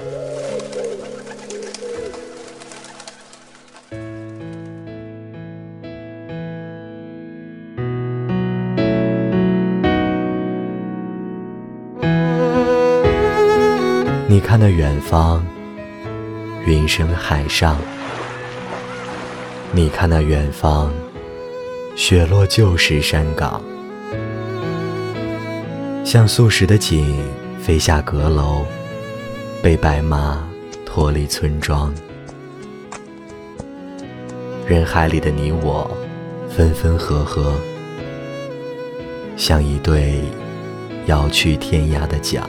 你看那远方，云深海上；你看那远方，雪落旧时山岗。像素时的景，飞下阁楼。被白马脱离村庄。人海里的你我，分分合合，像一对要去天涯的桨。